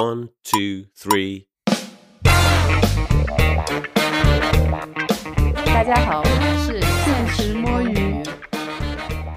One, two, three. 大家好，我们是现实摸鱼。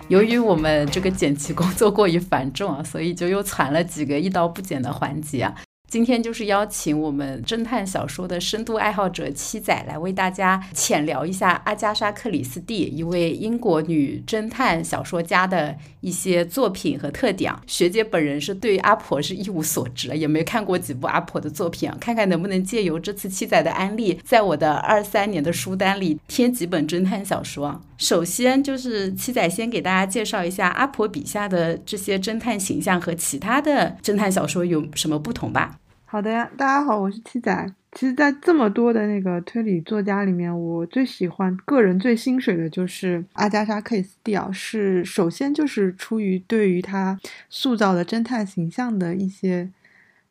由于我们这个剪辑工作过于繁重啊，所以就又攒了几个一刀不剪的环节啊。今天就是邀请我们侦探小说的深度爱好者七仔来为大家浅聊一下阿加莎·克里斯蒂，一位英国女侦探小说家的一些作品和特点。学姐本人是对阿婆是一无所知，也没看过几部阿婆的作品，看看能不能借由这次七仔的安利，在我的二三年的书单里添几本侦探小说。首先就是七仔先给大家介绍一下阿婆笔下的这些侦探形象和其他的侦探小说有什么不同吧。好的呀，大家好，我是七仔。其实，在这么多的那个推理作家里面，我最喜欢、个人最心水的就是阿加莎·克里斯蒂啊。是首先就是出于对于他塑造的侦探形象的一些，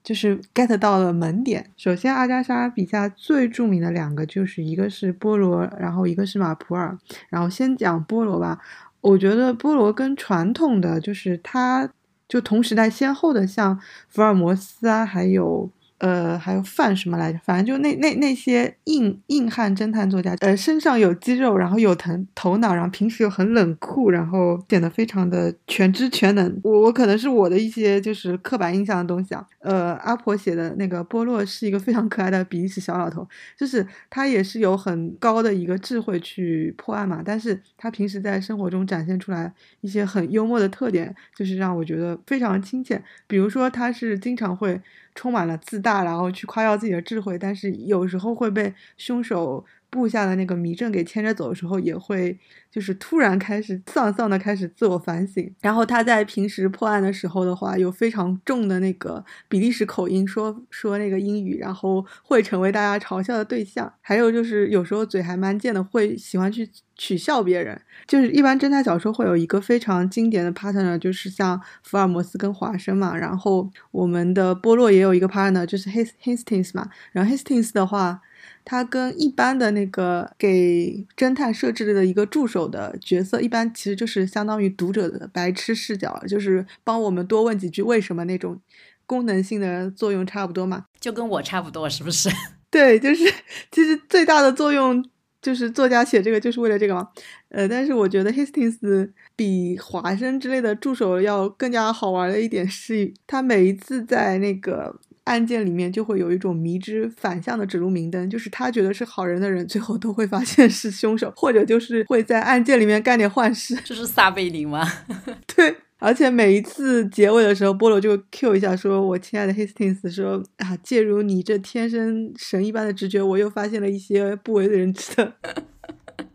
就是 get 到了门点。首先，阿加莎笔下最著名的两个就是一个是波罗，然后一个是马普尔。然后先讲波罗吧，我觉得波罗跟传统的就是他。就同时代先后的，像福尔摩斯啊，还有。呃，还有范什么来着？反正就那那那些硬硬汉侦探作家，呃，身上有肌肉，然后有头头脑，然后平时又很冷酷，然后显得非常的全知全能。我我可能是我的一些就是刻板印象的东西啊。呃，阿婆写的那个波洛是一个非常可爱的比利时小老头，就是他也是有很高的一个智慧去破案嘛，但是他平时在生活中展现出来一些很幽默的特点，就是让我觉得非常亲切。比如说，他是经常会。充满了自大，然后去夸耀自己的智慧，但是有时候会被凶手。布下的那个迷阵给牵着走的时候，也会就是突然开始丧丧的开始自我反省。然后他在平时破案的时候的话，有非常重的那个比利时口音说说那个英语，然后会成为大家嘲笑的对象。还有就是有时候嘴还蛮贱的，会喜欢去取笑别人。就是一般侦探小说会有一个非常经典的 partner，就是像福尔摩斯跟华生嘛。然后我们的波洛也有一个 partner，就是 Hastings 嘛。然后 Hastings 的话。他跟一般的那个给侦探设置的一个助手的角色，一般其实就是相当于读者的白痴视角，就是帮我们多问几句为什么那种功能性的作用差不多嘛，就跟我差不多，是不是？对，就是其实最大的作用就是作家写这个就是为了这个嘛。呃，但是我觉得 Hastings 比华生之类的助手要更加好玩的一点是，他每一次在那个。案件里面就会有一种迷之反向的指路明灯，就是他觉得是好人的人，最后都会发现是凶手，或者就是会在案件里面干点坏事。这是撒贝宁吗？对，而且每一次结尾的时候，波罗就 Q 一下，说我亲爱的 Hastings，说啊，借如你这天生神一般的直觉，我又发现了一些不为人知的，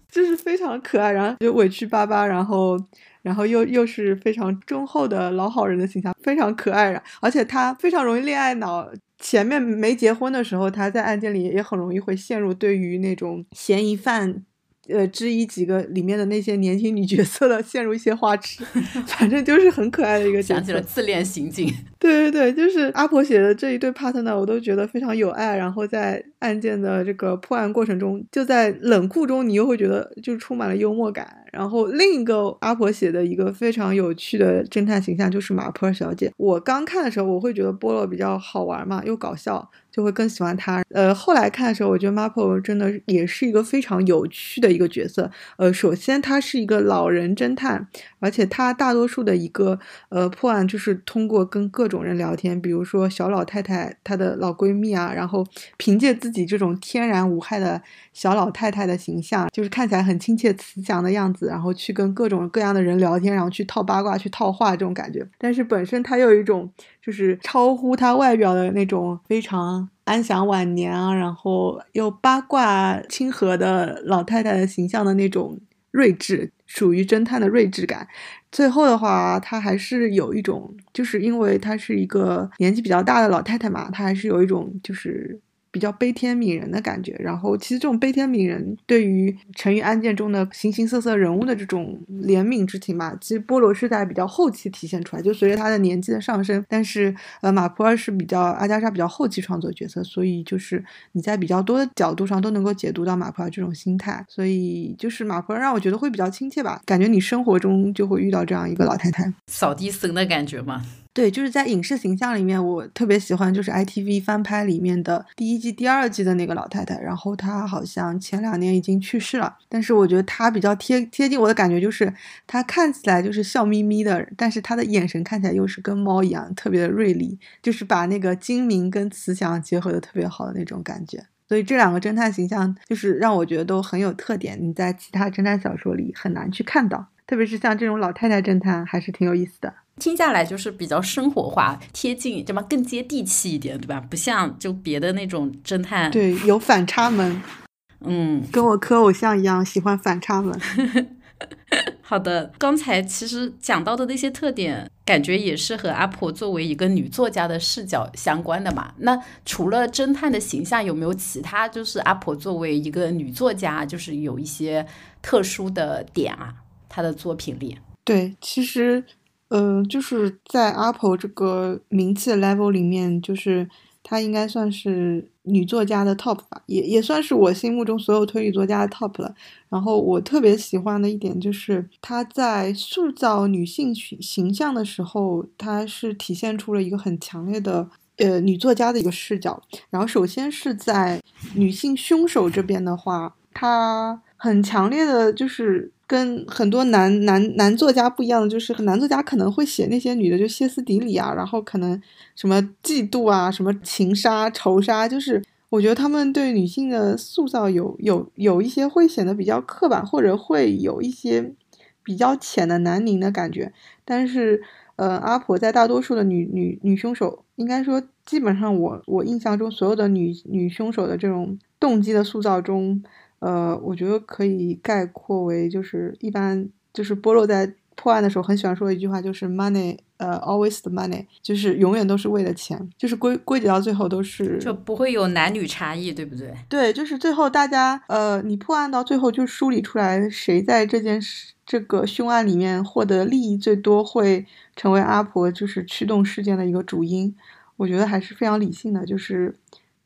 就是非常可爱，然后就委屈巴巴，然后。然后又又是非常忠厚的老好人的形象，非常可爱！而且他非常容易恋爱脑。前面没结婚的时候，他在案件里也很容易会陷入对于那种嫌疑犯。呃，之一几个里面的那些年轻女角色的陷入一些花痴，反正就是很可爱的一个。想起了自恋刑警。对对对，就是阿婆写的这一对 partner，我都觉得非常有爱。然后在案件的这个破案过程中，就在冷酷中，你又会觉得就充满了幽默感。然后另一个阿婆写的一个非常有趣的侦探形象就是马普尔小姐。我刚看的时候，我会觉得波洛比较好玩嘛，又搞笑。就会更喜欢他。呃，后来看的时候，我觉得 Marple 真的也是一个非常有趣的一个角色。呃，首先他是一个老人侦探，而且他大多数的一个呃破案就是通过跟各种人聊天，比如说小老太太她的老闺蜜啊，然后凭借自己这种天然无害的小老太太的形象，就是看起来很亲切慈祥的样子，然后去跟各种各样的人聊天，然后去套八卦、去套话这种感觉。但是本身他又有一种。就是超乎他外表的那种非常安享晚年啊，然后又八卦亲和的老太太的形象的那种睿智，属于侦探的睿智感。最后的话，她还是有一种，就是因为她是一个年纪比较大的老太太嘛，她还是有一种就是。比较悲天悯人的感觉，然后其实这种悲天悯人对于成于案件中的形形色色人物的这种怜悯之情嘛，其实波罗是在比较后期体现出来，就随着他的年纪的上升。但是呃，马普尔是比较阿加莎比较后期创作角色，所以就是你在比较多的角度上都能够解读到马普尔这种心态，所以就是马普尔让我觉得会比较亲切吧，感觉你生活中就会遇到这样一个老太太，扫地僧的感觉嘛。对，就是在影视形象里面，我特别喜欢就是 ITV 翻拍里面的第一季、第二季的那个老太太。然后她好像前两年已经去世了，但是我觉得她比较贴贴近我的感觉，就是她看起来就是笑眯眯的，但是她的眼神看起来又是跟猫一样特别的锐利，就是把那个精明跟慈祥结合的特别好的那种感觉。所以这两个侦探形象就是让我觉得都很有特点，你在其他侦探小说里很难去看到，特别是像这种老太太侦探，还是挺有意思的。听下来就是比较生活化、贴近，对吧？更接地气一点，对吧？不像就别的那种侦探，对，有反差萌。嗯，跟我磕偶像一样，喜欢反差萌。好的，刚才其实讲到的那些特点，感觉也是和阿婆作为一个女作家的视角相关的嘛。那除了侦探的形象，有没有其他就是阿婆作为一个女作家，就是有一些特殊的点啊？她的作品里，对，其实。呃，就是在 Apple 这个名气 level 里面，就是她应该算是女作家的 top 吧，也也算是我心目中所有推理作家的 top 了。然后我特别喜欢的一点就是她在塑造女性形形象的时候，她是体现出了一个很强烈的呃女作家的一个视角。然后首先是在女性凶手这边的话，她很强烈的就是。跟很多男男男作家不一样的就是，男作家可能会写那些女的就歇斯底里啊，然后可能什么嫉妒啊，什么情杀、仇杀，就是我觉得他们对女性的塑造有有有一些会显得比较刻板，或者会有一些比较浅的男凝的感觉。但是，呃，阿婆在大多数的女女女凶手，应该说基本上我我印象中所有的女女凶手的这种动机的塑造中。呃，我觉得可以概括为，就是一般就是波洛在破案的时候很喜欢说一句话，就是 money，呃，always the money，就是永远都是为了钱，就是归归结到最后都是就不会有男女差异，对不对？对，就是最后大家，呃，你破案到最后就梳理出来谁在这件事这个凶案里面获得利益最多，会成为阿婆就是驱动事件的一个主因。我觉得还是非常理性的，就是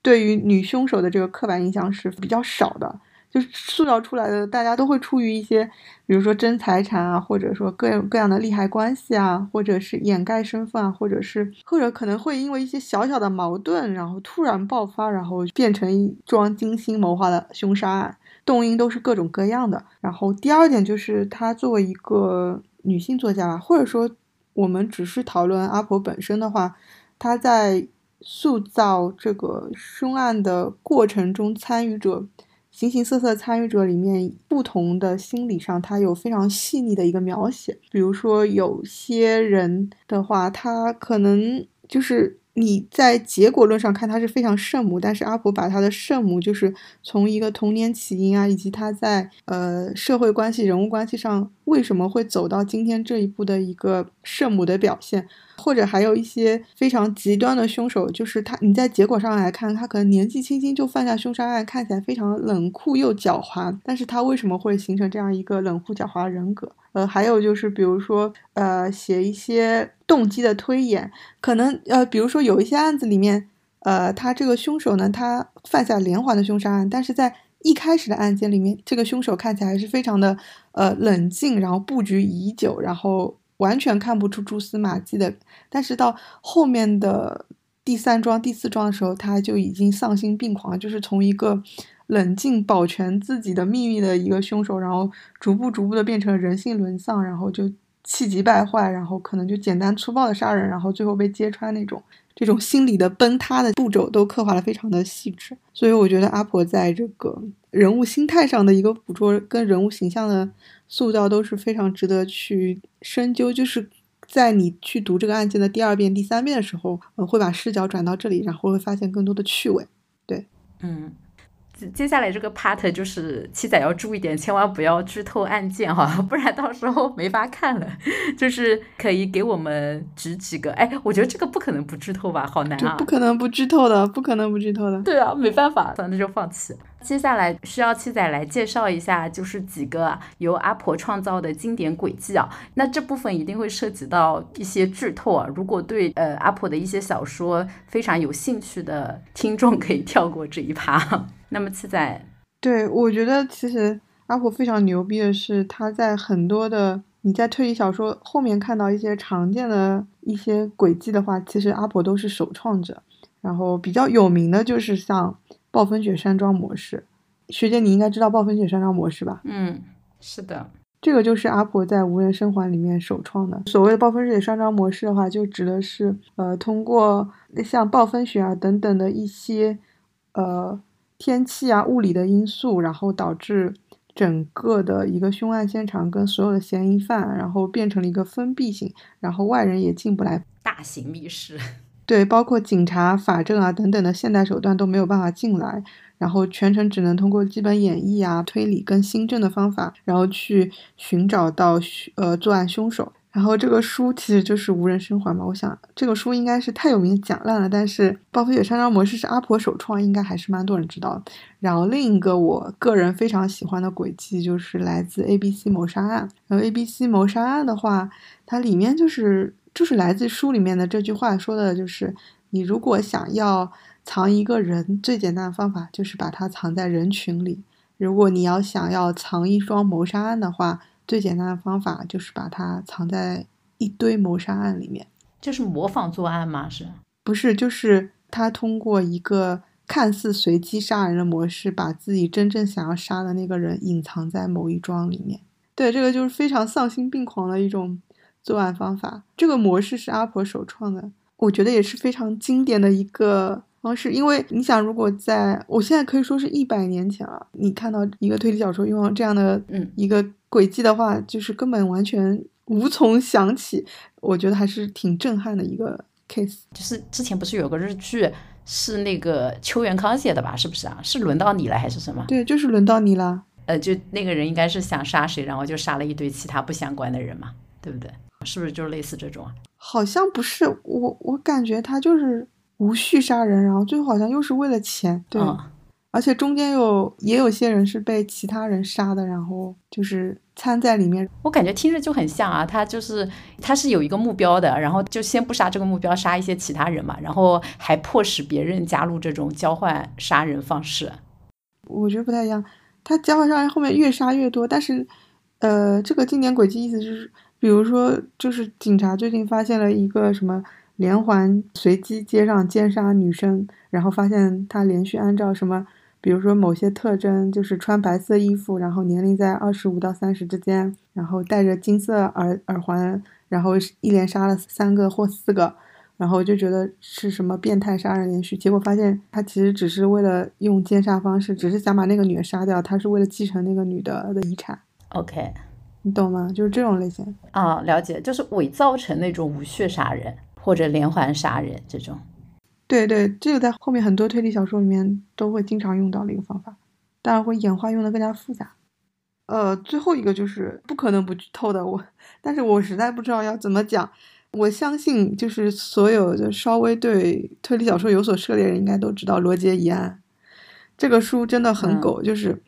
对于女凶手的这个刻板印象是比较少的。就是塑造出来的，大家都会出于一些，比如说争财产啊，或者说各种各样的利害关系啊，或者是掩盖身份啊，或者是或者可能会因为一些小小的矛盾，然后突然爆发，然后变成一桩精心谋划的凶杀案，动因都是各种各样的。然后第二点就是，她作为一个女性作家吧，或者说我们只是讨论阿婆本身的话，她在塑造这个凶案的过程中，参与者。形形色色参与者里面，不同的心理上，他有非常细腻的一个描写。比如说，有些人的话，他可能就是。你在结果论上看他是非常圣母，但是阿婆把他的圣母就是从一个童年起因啊，以及他在呃社会关系、人物关系上为什么会走到今天这一步的一个圣母的表现，或者还有一些非常极端的凶手，就是他你在结果上来看，他可能年纪轻轻就犯下凶杀案，看起来非常冷酷又狡猾，但是他为什么会形成这样一个冷酷狡猾的人格？呃，还有就是，比如说，呃，写一些动机的推演，可能，呃，比如说有一些案子里面，呃，他这个凶手呢，他犯下连环的凶杀案，但是在一开始的案件里面，这个凶手看起来是非常的，呃，冷静，然后布局已久，然后完全看不出蛛丝马迹的，但是到后面的第三桩、第四桩的时候，他就已经丧心病狂，就是从一个。冷静保全自己的秘密的一个凶手，然后逐步逐步的变成人性沦丧，然后就气急败坏，然后可能就简单粗暴的杀人，然后最后被揭穿那种，这种心理的崩塌的步骤都刻画的非常的细致。所以我觉得阿婆在这个人物心态上的一个捕捉跟人物形象的塑造都是非常值得去深究。就是在你去读这个案件的第二遍、第三遍的时候，呃，会把视角转到这里，然后会发现更多的趣味。对，嗯。接下来这个 part 就是七仔要注意点，千万不要剧透案件哈，不然到时候没法看了。就是可以给我们指几个，哎，我觉得这个不可能不剧透吧，好难啊！不可能不剧透的，不可能不剧透的。对啊，没办法，那就放弃。接下来需要七仔来介绍一下，就是几个由阿婆创造的经典轨迹啊。那这部分一定会涉及到一些剧透啊。如果对呃阿婆的一些小说非常有兴趣的听众，可以跳过这一趴。那么七仔，对我觉得其实阿婆非常牛逼的是，他在很多的你在推理小说后面看到一些常见的一些轨迹的话，其实阿婆都是首创者。然后比较有名的就是像暴风雪山庄模式，学姐你应该知道暴风雪山庄模式吧？嗯，是的，这个就是阿婆在无人生还里面首创的。所谓的暴风雪山庄模式的话，就指的是呃通过像暴风雪啊等等的一些呃天气啊物理的因素，然后导致整个的一个凶案现场跟所有的嫌疑犯，然后变成了一个封闭性，然后外人也进不来，大型密室。对，包括警察、法证啊等等的现代手段都没有办法进来，然后全程只能通过基本演绎啊、推理跟新证的方法，然后去寻找到呃作案凶手。然后这个书其实就是无人生还嘛。我想这个书应该是太有名讲烂了，但是暴风雪山庄模式是阿婆首创，应该还是蛮多人知道的。然后另一个我个人非常喜欢的轨迹就是来自 A B C 谋杀案。然后 A B C 谋杀案的话，它里面就是。就是来自书里面的这句话说的，就是你如果想要藏一个人，最简单的方法就是把它藏在人群里；如果你要想要藏一桩谋杀案的话，最简单的方法就是把它藏在一堆谋杀案里面。就是模仿作案吗？是不是？就是他通过一个看似随机杀人的模式，把自己真正想要杀的那个人隐藏在某一桩里面。对，这个就是非常丧心病狂的一种。作案方法这个模式是阿婆首创的，我觉得也是非常经典的一个方式。因为你想，如果在我现在可以说是一百年前了，你看到一个推理小说用这样的嗯一个轨迹的话，就是根本完全无从想起。我觉得还是挺震撼的一个 case。就是之前不是有个日剧是那个邱元康写的吧？是不是啊？是轮到你了还是什么？对，就是轮到你了。呃，就那个人应该是想杀谁，然后就杀了一堆其他不相关的人嘛，对不对？是不是就类似这种啊？好像不是，我我感觉他就是无序杀人，然后最后好像又是为了钱，对，而且中间有也有些人是被其他人杀的，然后就是掺在里面。我感觉听着就很像啊，他就是他是有一个目标的，然后就先不杀这个目标，杀一些其他人嘛，然后还迫使别人加入这种交换杀人方式。我觉得不太一样，他交换杀人后面越杀越多，但是呃，这个经典轨迹意思就是。比如说，就是警察最近发现了一个什么连环随机街上奸杀女生，然后发现他连续按照什么，比如说某些特征，就是穿白色衣服，然后年龄在二十五到三十之间，然后戴着金色耳耳环，然后一连杀了三个或四个，然后就觉得是什么变态杀人连续，结果发现他其实只是为了用奸杀方式，只是想把那个女的杀掉，他是为了继承那个女的的遗产。OK。你懂吗？就是这种类型啊，了解，就是伪造成那种无血杀人或者连环杀人这种。对对，这个在后面很多推理小说里面都会经常用到的一个方法，当然会演化用的更加复杂。呃，最后一个就是不可能不剧透的我，但是我实在不知道要怎么讲。我相信就是所有的稍微对推理小说有所涉猎人应该都知道《罗杰疑案》这个书真的很狗，就是。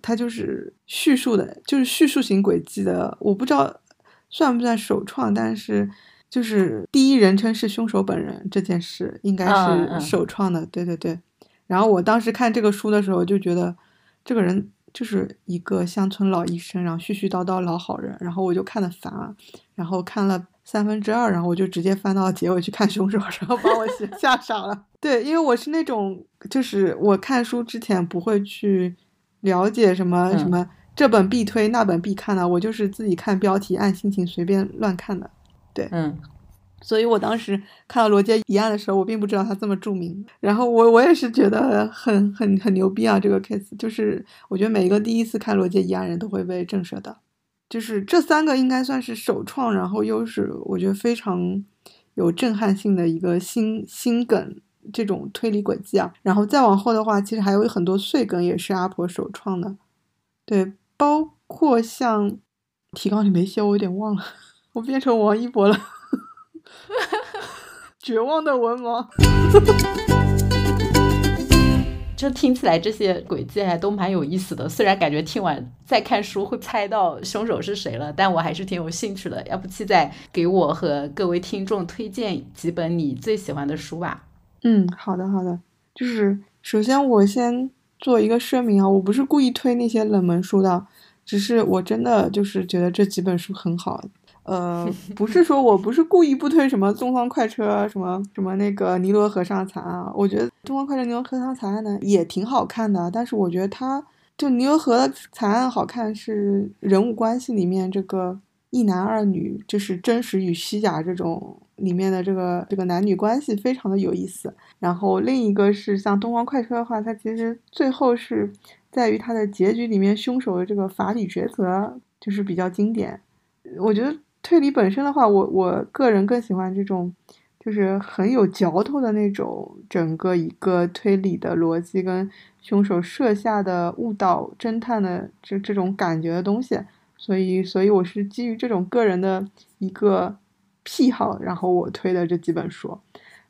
它就是叙述的，就是叙述型轨迹的。我不知道算不算首创，但是就是第一人称是凶手本人这件事应该是首创的。对对对。然后我当时看这个书的时候就觉得，这个人就是一个乡村老医生，然后絮絮叨叨老好人。然后我就看的烦了，然后看了三分之二，然后我就直接翻到结尾去看凶手，然后把我吓 傻了。对，因为我是那种，就是我看书之前不会去。了解什么什么这本必推那本必看的，我就是自己看标题，按心情随便乱看的。对，嗯，所以我当时看到罗杰一案的时候，我并不知道他这么著名。然后我我也是觉得很很很牛逼啊，这个 case 就是我觉得每一个第一次看罗杰一案人都会被震慑到。就是这三个应该算是首创，然后又是我觉得非常有震撼性的一个新新梗。这种推理轨迹啊，然后再往后的话，其实还有很多碎梗也是阿婆首创的，对，包括像提纲里没写，我有点忘了，我变成王一博了，绝望的文盲。就听起来这些轨迹还都蛮有意思的，虽然感觉听完再看书会猜到凶手是谁了，但我还是挺有兴趣的。要不七仔给我和各位听众推荐几本你最喜欢的书吧。嗯，好的好的，就是首先我先做一个声明啊，我不是故意推那些冷门书的，只是我真的就是觉得这几本书很好。呃，不是说我不是故意不推什么《东方快车》什么什么那个《尼罗河上惨案》，我觉得《东方快车》《尼罗河上惨案》呢也挺好看的，但是我觉得它就《尼罗河的惨案》好看是人物关系里面这个一男二女，就是真实与虚假这种里面的这个这个男女关系非常的有意思。然后另一个是像《东方快车》的话，它其实最后是在于它的结局里面凶手的这个法理抉择就是比较经典，我觉得。推理本身的话，我我个人更喜欢这种，就是很有嚼头的那种，整个一个推理的逻辑跟凶手设下的误导侦探的这这种感觉的东西，所以所以我是基于这种个人的一个癖好，然后我推的这几本书，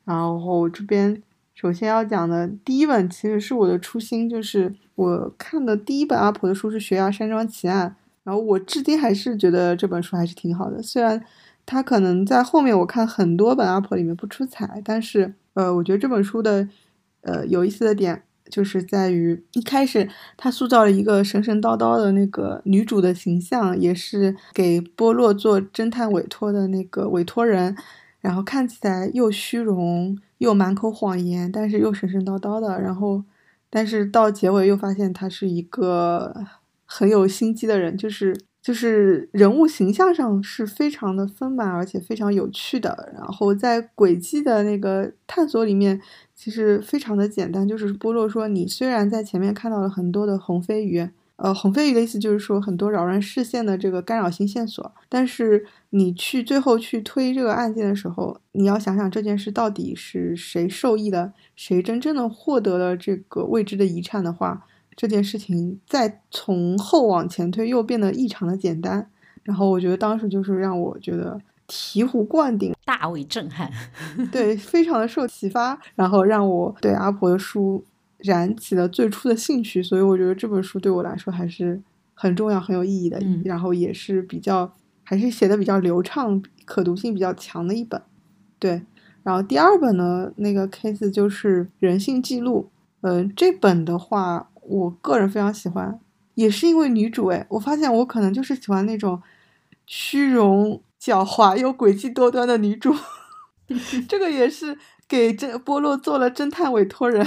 然后这边首先要讲的第一本其实是我的初心，就是我看的第一本阿婆的书是《悬崖山庄奇案》。然后我至今还是觉得这本书还是挺好的，虽然它可能在后面我看很多本阿婆里面不出彩，但是呃，我觉得这本书的呃有意思的点就是在于一开始他塑造了一个神神叨叨的那个女主的形象，也是给波洛做侦探委托的那个委托人，然后看起来又虚荣又满口谎言，但是又神神叨叨的，然后但是到结尾又发现他是一个。很有心机的人，就是就是人物形象上是非常的丰满，而且非常有趣的。然后在轨迹的那个探索里面，其实非常的简单，就是波洛说，你虽然在前面看到了很多的红飞鱼，呃，红飞鱼的意思就是说很多扰乱视线的这个干扰性线索，但是你去最后去推这个案件的时候，你要想想这件事到底是谁受益的，谁真正的获得了这个未知的遗产的话。这件事情再从后往前推，又变得异常的简单。然后我觉得当时就是让我觉得醍醐灌顶，大为震撼，对，非常的受启发，然后让我对阿婆的书燃起了最初的兴趣。所以我觉得这本书对我来说还是很重要、很有意义的。然后也是比较，还是写的比较流畅、可读性比较强的一本。对，然后第二本呢，那个 case 就是《人性记录》。嗯，这本的话。我个人非常喜欢，也是因为女主哎，我发现我可能就是喜欢那种虚荣、狡猾又诡计多端的女主。这个也是给这波洛做了侦探委托人，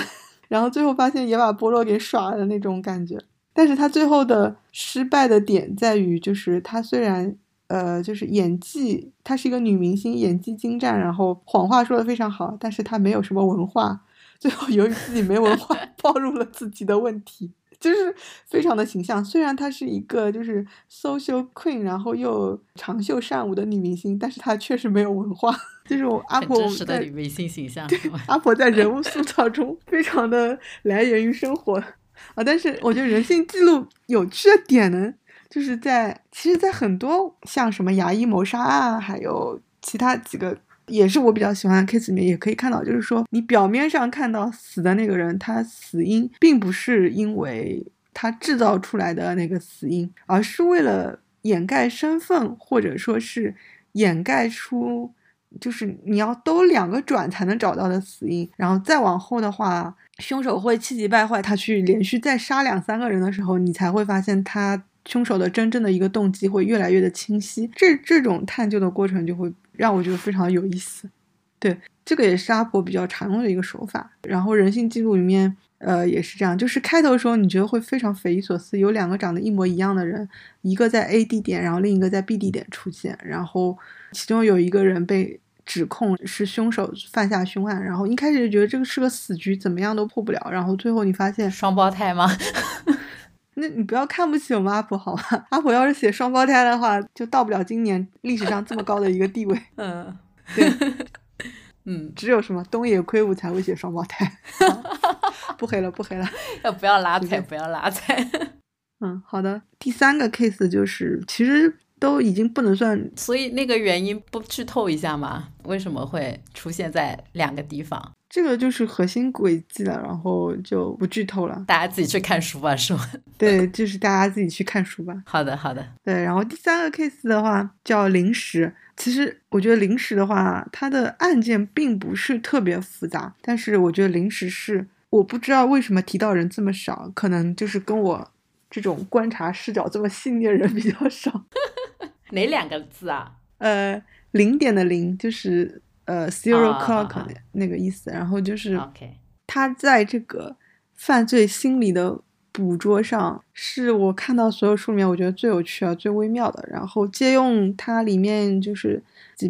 然后最后发现也把波洛给耍了那种感觉。但是他最后的失败的点在于，就是他虽然呃，就是演技，她是一个女明星，演技精湛，然后谎话说的非常好，但是她没有什么文化。最后，由于自己没文化，暴露了自己的问题，就是非常的形象。虽然她是一个就是 social queen，然后又长袖善舞的女明星，但是她确实没有文化。就是我阿婆真实的女明星形象，阿婆在人物塑造中非常的来源于生活啊。但是我觉得人性记录有趣的点呢，就是在其实，在很多像什么牙医谋杀案，还有其他几个。也是我比较喜欢的 case 里面也可以看到，就是说你表面上看到死的那个人，他死因并不是因为他制造出来的那个死因，而是为了掩盖身份，或者说是掩盖出就是你要兜两个转才能找到的死因。然后再往后的话，凶手会气急败坏，他去连续再杀两三个人的时候，你才会发现他凶手的真正的一个动机会越来越的清晰。这这种探究的过程就会。让我觉得非常有意思，对，这个也是阿婆比较常用的一个手法。然后人性记录里面，呃，也是这样，就是开头的时候你觉得会非常匪夷所思，有两个长得一模一样的人，一个在 A 地点，然后另一个在 B 地点出现，然后其中有一个人被指控是凶手犯下凶案，然后一开始就觉得这个是个死局，怎么样都破不了，然后最后你发现双胞胎吗？那你不要看不起我们阿婆好吗？阿婆要是写双胞胎的话，就到不了今年历史上这么高的一个地位。嗯，对，嗯，只有什么东野圭吾才会写双胞胎。不黑了，不黑了，要不要拉踩？不要拉踩。嗯，好的。第三个 case 就是，其实都已经不能算，所以那个原因不剧透一下吗？为什么会出现在两个地方？这个就是核心轨迹了，然后就不剧透了，大家自己去看书吧，是吗？对，就是大家自己去看书吧。好的，好的。对，然后第三个 case 的话叫临时，其实我觉得临时的话，它的案件并不是特别复杂，但是我觉得临时是我不知道为什么提到人这么少，可能就是跟我这种观察视角这么细腻的人比较少。哪两个字啊？呃，零点的零就是呃 zero 啊 clock 那那个意思，然后就是。他在这个犯罪心理的捕捉上，是我看到所有书里面我觉得最有趣啊、最微妙的。然后借用它里面就是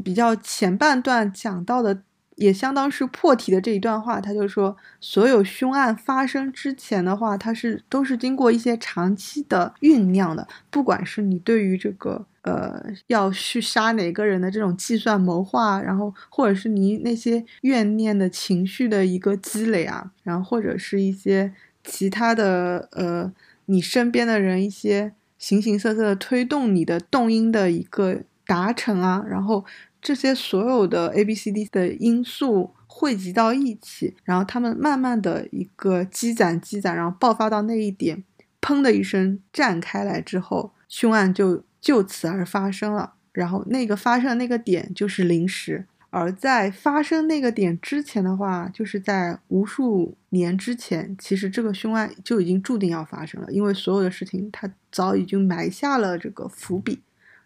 比较前半段讲到的，也相当是破题的这一段话，他就说，所有凶案发生之前的话，它是都是经过一些长期的酝酿的，不管是你对于这个。呃，要去杀哪个人的这种计算谋划，然后或者是你那些怨念的情绪的一个积累啊，然后或者是一些其他的呃，你身边的人一些形形色色的推动你的动因的一个达成啊，然后这些所有的 A B C D 的因素汇集到一起，然后他们慢慢的一个积攒积攒，然后爆发到那一点，砰的一声绽开来之后，凶案就。就此而发生了，然后那个发生的那个点就是临时，而在发生那个点之前的话，就是在无数年之前，其实这个凶案就已经注定要发生了，因为所有的事情它早已经埋下了这个伏笔。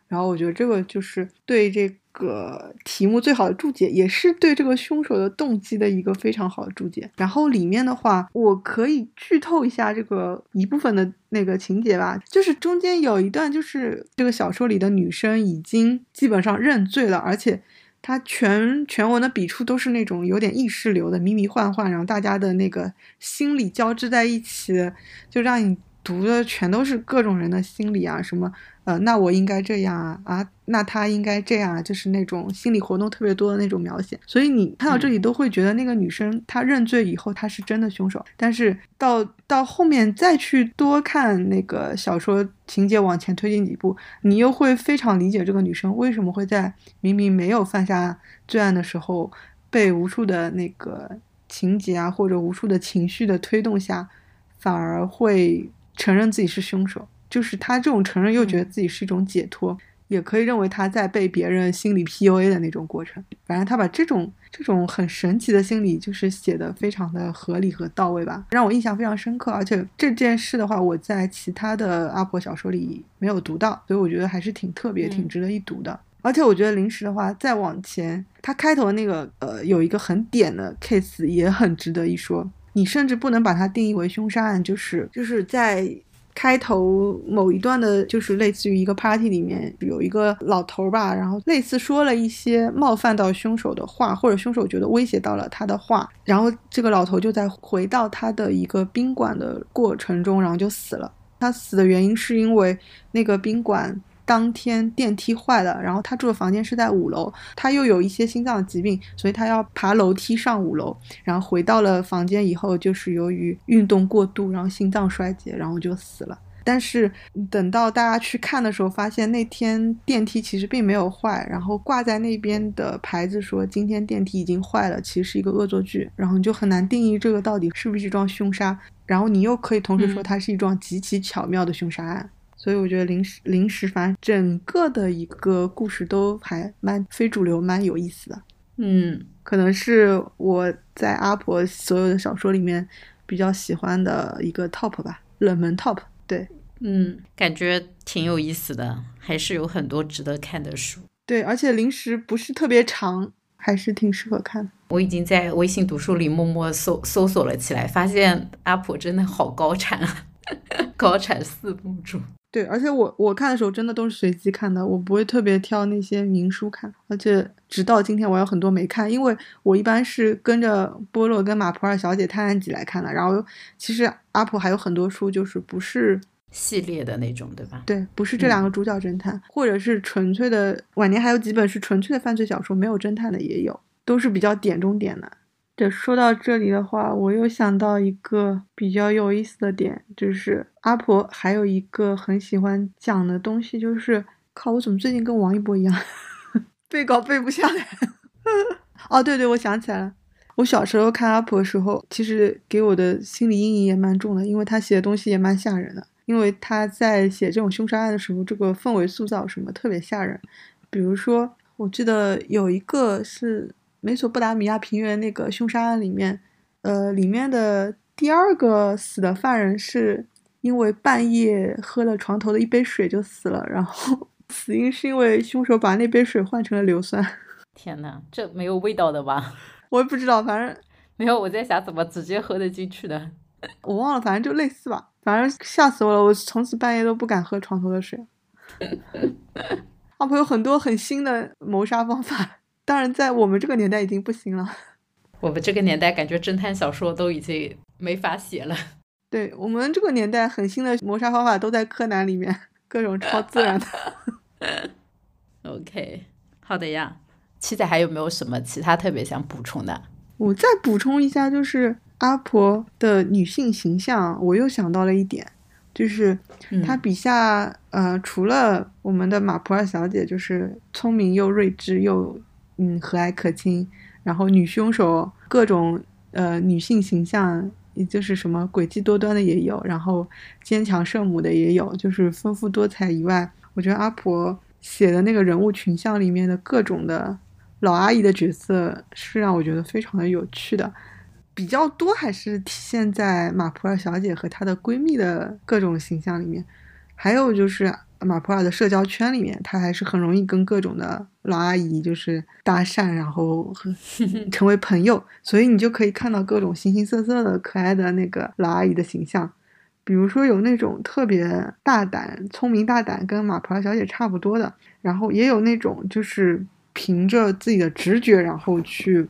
然后我觉得这个就是对这个题目最好的注解，也是对这个凶手的动机的一个非常好的注解。然后里面的话，我可以剧透一下这个一部分的那个情节吧，就是中间有一段，就是这个小说里的女生已经基本上认罪了，而且她全全文的笔触都是那种有点意识流的迷迷幻幻，然后大家的那个心理交织在一起，就让你读的全都是各种人的心理啊，什么。呃，那我应该这样啊啊，那他应该这样啊，就是那种心理活动特别多的那种描写，所以你看到这里都会觉得那个女生她认罪以后她是真的凶手，但是到到后面再去多看那个小说情节往前推进几步，你又会非常理解这个女生为什么会在明明没有犯下罪案的时候，被无数的那个情节啊或者无数的情绪的推动下，反而会承认自己是凶手。就是他这种承认，又觉得自己是一种解脱，嗯、也可以认为他在被别人心理 PUA 的那种过程。反正他把这种这种很神奇的心理，就是写的非常的合理和到位吧，让我印象非常深刻。而且这件事的话，我在其他的阿婆小说里没有读到，所以我觉得还是挺特别、挺值得一读的。嗯、而且我觉得临时的话，再往前，他开头的那个呃有一个很点的 case 也很值得一说。你甚至不能把它定义为凶杀案，就是就是在。开头某一段的，就是类似于一个 party 里面有一个老头吧，然后类似说了一些冒犯到凶手的话，或者凶手觉得威胁到了他的话，然后这个老头就在回到他的一个宾馆的过程中，然后就死了。他死的原因是因为那个宾馆当天电梯坏了，然后他住的房间是在五楼，他又有一些心脏疾病，所以他要爬楼梯上五楼，然后回到了房间以后，就是由于运动过度，然后心脏衰竭，然后就死了。但是等到大家去看的时候，发现那天电梯其实并没有坏，然后挂在那边的牌子说今天电梯已经坏了，其实是一个恶作剧，然后你就很难定义这个到底是不是一桩凶杀，然后你又可以同时说它是一桩极其巧妙的凶杀案。所以我觉得临时临时反正整个的一个故事都还蛮非主流，蛮有意思的。嗯，可能是我在阿婆所有的小说里面比较喜欢的一个 top 吧，冷门 top。对，嗯，感觉挺有意思的，还是有很多值得看的书。对，而且临时不是特别长，还是挺适合看的。我已经在微信读书里默默搜搜索了起来，发现阿婆真的好高产啊，高产四部主。对，而且我我看的时候真的都是随机看的，我不会特别挑那些名书看。而且直到今天，我有很多没看，因为我一般是跟着波洛跟马普尔小姐探案集来看的。然后其实阿普还有很多书，就是不是系列的那种，对吧？对，不是这两个主角侦探，嗯、或者是纯粹的。晚年还有几本是纯粹的犯罪小说，没有侦探的也有，都是比较点中点的。这说到这里的话，我又想到一个比较有意思的点，就是阿婆还有一个很喜欢讲的东西，就是靠，我怎么最近跟王一博一样，背稿背不下来？哦，对对，我想起来了，我小时候看阿婆的时候，其实给我的心理阴影也蛮重的，因为他写的东西也蛮吓人的，因为他在写这种凶杀案的时候，这个氛围塑造什么特别吓人，比如说，我记得有一个是。美索不达米亚平原那个凶杀案里面，呃，里面的第二个死的犯人是因为半夜喝了床头的一杯水就死了，然后 死因是因为凶手把那杯水换成了硫酸。天呐，这没有味道的吧？我也不知道，反正没有。我在想怎么直接喝得进去的，我忘了，反正就类似吧。反正吓死我了，我从此半夜都不敢喝床头的水。阿婆有很多很新的谋杀方法，当然在我们这个年代已经不行了。我们这个年代感觉侦探小说都已经没法写了。对我们这个年代很新的谋杀方法都在柯南里面，各种超自然的。OK，好的呀。七仔还有没有什么其他特别想补充的？我再补充一下，就是阿婆的女性形象，我又想到了一点，就是她笔下呃，除了我们的马普尔小姐，就是聪明又睿智又嗯和蔼可亲，然后女凶手各种呃女性形象。也就是什么诡计多端的也有，然后坚强圣母的也有，就是丰富多彩以外，我觉得阿婆写的那个人物群像里面的各种的老阿姨的角色是让我觉得非常的有趣的，比较多还是体现在马普尔小姐和她的闺蜜的各种形象里面，还有就是。马普尔的社交圈里面，她还是很容易跟各种的老阿姨就是搭讪，然后 成为朋友，所以你就可以看到各种形形色色的可爱的那个老阿姨的形象。比如说有那种特别大胆、聪明大胆，跟马普尔小姐差不多的，然后也有那种就是凭着自己的直觉，然后去，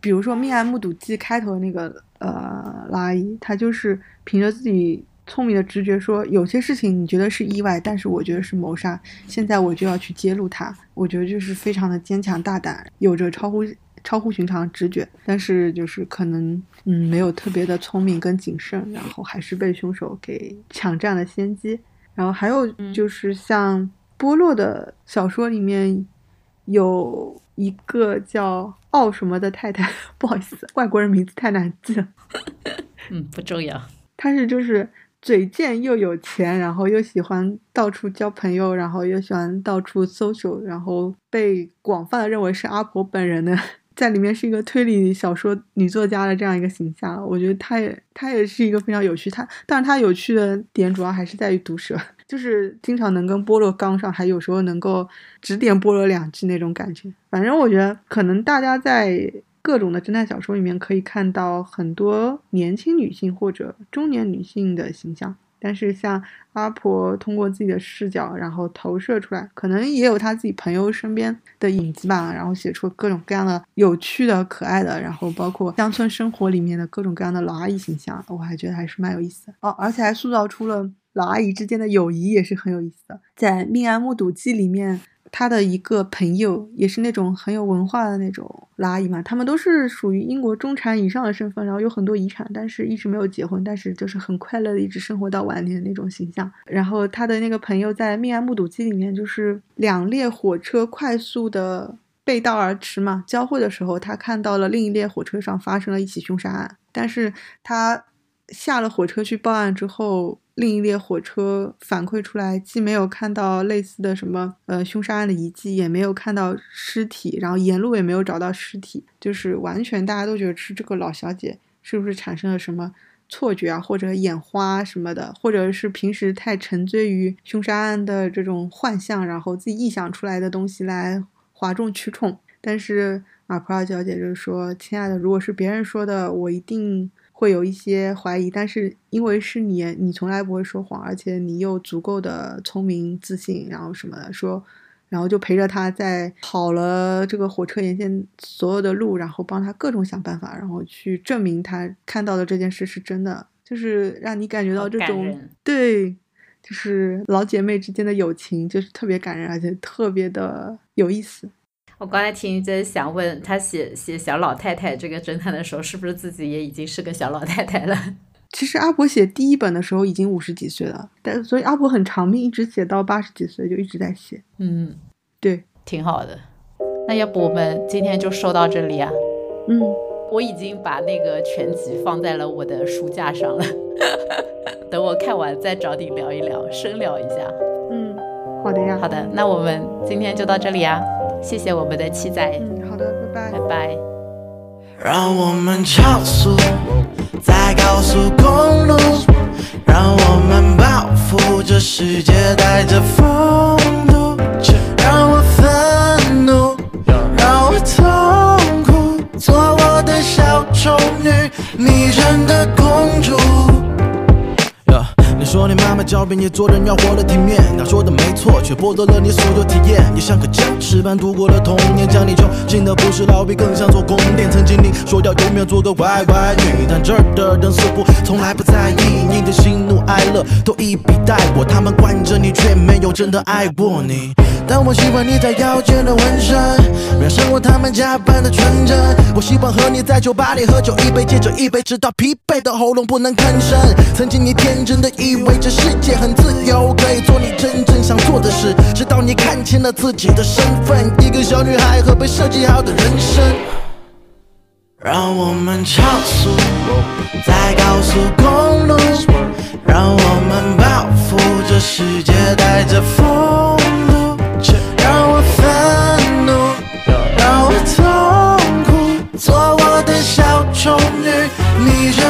比如说《命案目睹记》开头的那个呃老阿姨，她就是凭着自己。聪明的直觉说，有些事情你觉得是意外，但是我觉得是谋杀。现在我就要去揭露它。我觉得就是非常的坚强大胆，有着超乎超乎寻常直觉，但是就是可能嗯没有特别的聪明跟谨慎，然后还是被凶手给抢占了先机。然后还有就是像波洛的小说里面有一个叫奥什么的太太，不好意思，外国人名字太难记了。嗯，不重要。他是就是。嘴贱又有钱，然后又喜欢到处交朋友，然后又喜欢到处 social，然后被广泛的认为是阿婆本人的，在里面是一个推理小说女作家的这样一个形象。我觉得她也她也是一个非常有趣，她但是她有趣的点主要还是在于毒舌，就是经常能跟波洛刚上，还有时候能够指点波洛两句那种感觉。反正我觉得可能大家在。各种的侦探小说里面可以看到很多年轻女性或者中年女性的形象，但是像阿婆通过自己的视角，然后投射出来，可能也有她自己朋友身边的影子吧，然后写出各种各样的有趣的、可爱的，然后包括乡村生活里面的各种各样的老阿姨形象，我还觉得还是蛮有意思的哦，而且还塑造出了老阿姨之间的友谊，也是很有意思的，在《命案目睹记》里面。他的一个朋友也是那种很有文化的那种老阿姨嘛，他们都是属于英国中产以上的身份，然后有很多遗产，但是一直没有结婚，但是就是很快乐的一直生活到晚年那种形象。然后他的那个朋友在《命案目睹记》里面，就是两列火车快速的背道而驰嘛，交汇的时候，他看到了另一列火车上发生了一起凶杀案，但是他下了火车去报案之后。另一列火车反馈出来，既没有看到类似的什么呃凶杀案的遗迹，也没有看到尸体，然后沿路也没有找到尸体，就是完全大家都觉得是这个老小姐是不是产生了什么错觉啊，或者眼花什么的，或者是平时太沉醉于凶杀案的这种幻象，然后自己臆想出来的东西来哗众取宠。但是马普尔小姐就说，亲爱的，如果是别人说的，我一定。会有一些怀疑，但是因为是你，你从来不会说谎，而且你又足够的聪明、自信，然后什么的说，然后就陪着他在跑了这个火车沿线所有的路，然后帮他各种想办法，然后去证明他看到的这件事是真的，就是让你感觉到这种对，就是老姐妹之间的友情，就是特别感人，而且特别的有意思。我刚才听真想问他写写小老太太这个侦探的时候，是不是自己也已经是个小老太太了？其实阿婆写第一本的时候已经五十几岁了，但所以阿婆很长命，一直写到八十几岁就一直在写。嗯，对，挺好的。那要不我们今天就说到这里啊？嗯，我已经把那个全集放在了我的书架上了，等我看完再找你聊一聊，深聊一下。嗯，好的呀。好的，那我们今天就到这里啊。谢谢我们的七仔，嗯，好的，拜拜，拜拜。让我们超速在高速公路，让我们报复这。世界带着风度，让我愤怒，让我痛苦，做我的小丑女，迷人的公主。说你妈妈教给你做人要活得体面，她说的没错，却剥夺了你所有体验。你像个僵尸般度过了童年，将你囚禁的不是牢狱，更像座宫殿。曾经你说要永远做个乖乖女，但这儿的人似乎从来不在意你的喜怒哀乐，都一笔带过。他们惯着你，却没有真的爱过你。但我喜欢你在腰间的纹身，让生活他们加班的纯真。我希望和你在酒吧里喝酒，一杯接着一杯，直到疲惫的喉咙不能吭声。曾经你天真的以为这世界很自由，可以做你真正想做的事，直到你看清了自己的身份，一个小女孩和被设计好的人生。让我们超速，在高速公路，让我们报复这世界，带着风。终于你是